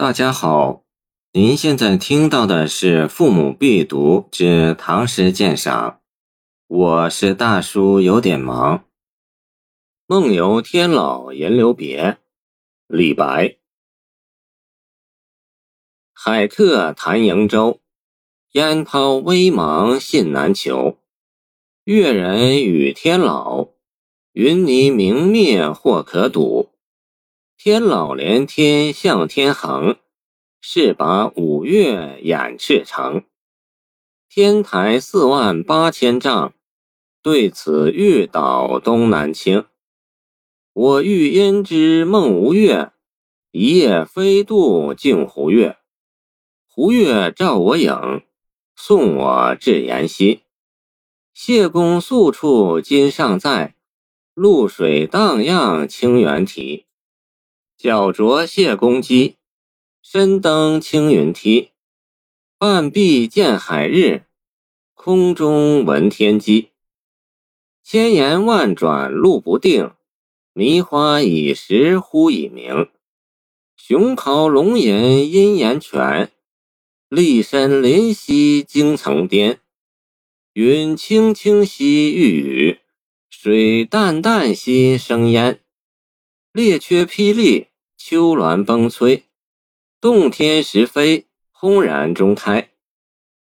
大家好，您现在听到的是《父母必读之唐诗鉴赏》，我是大叔，有点忙。梦游天姥吟留别，李白。海客谈瀛洲，烟涛微茫信难求。越人语天姥，云霓明灭或可睹。天老连天向天横，势拔五岳掩赤城。天台四万八千丈，对此欲倒东南倾。我欲因之梦吴越，一夜飞渡镜湖月。湖月照我影，送我至延溪。谢公宿处今尚在，渌水荡漾清猿啼。脚着谢公屐，身登青云梯。半壁见海日，空中闻天鸡。千言万转路不定，迷花已时忽已明。熊咆龙吟阴岩泉，厉深林兮惊层巅。云青青兮欲雨，水淡淡兮生烟。列缺霹雳，丘峦崩摧，洞天石扉，轰然中开。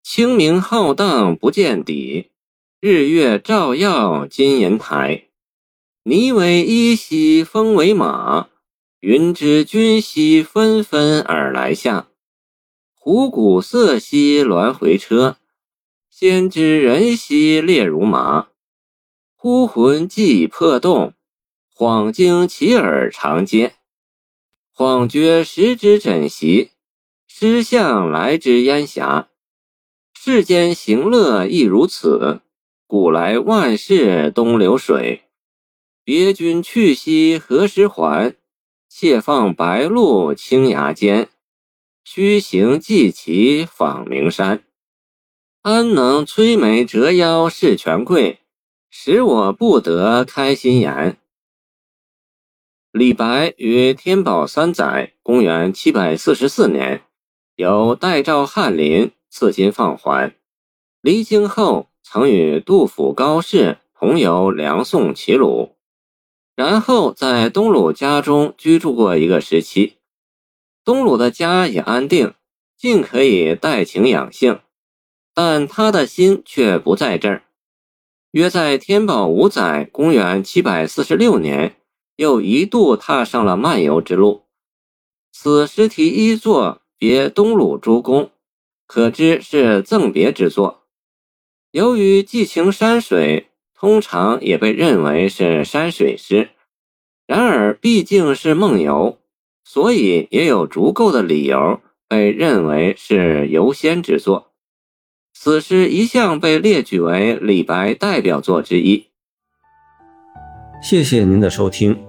清明浩荡不见底，日月照耀金银台。霓为衣兮风为马，云之君兮纷纷而来下。虎鼓瑟兮鸾回车，先知人兮列如麻。忽魂悸破洞。恍惊其耳长嗟，恍觉时之枕席，失向来之烟霞。世间行乐亦如此，古来万事东流水。别君去兮何时还？且放白鹿青崖间。须行即骑访名山，安能摧眉折腰事权贵，使我不得开心颜？李白于天宝三载（公元744年）由代赵翰林赐金放还，离京后曾与杜甫、高适同游梁宋齐鲁，然后在东鲁家中居住过一个时期。东鲁的家也安定，尽可以带情养性，但他的心却不在这儿。约在天宝五载（公元746年）。又一度踏上了漫游之路。此诗题一作别东鲁诸公，可知是赠别之作。由于寄情山水，通常也被认为是山水诗。然而毕竟是梦游，所以也有足够的理由被认为是游仙之作。此诗一向被列举为李白代表作之一。谢谢您的收听。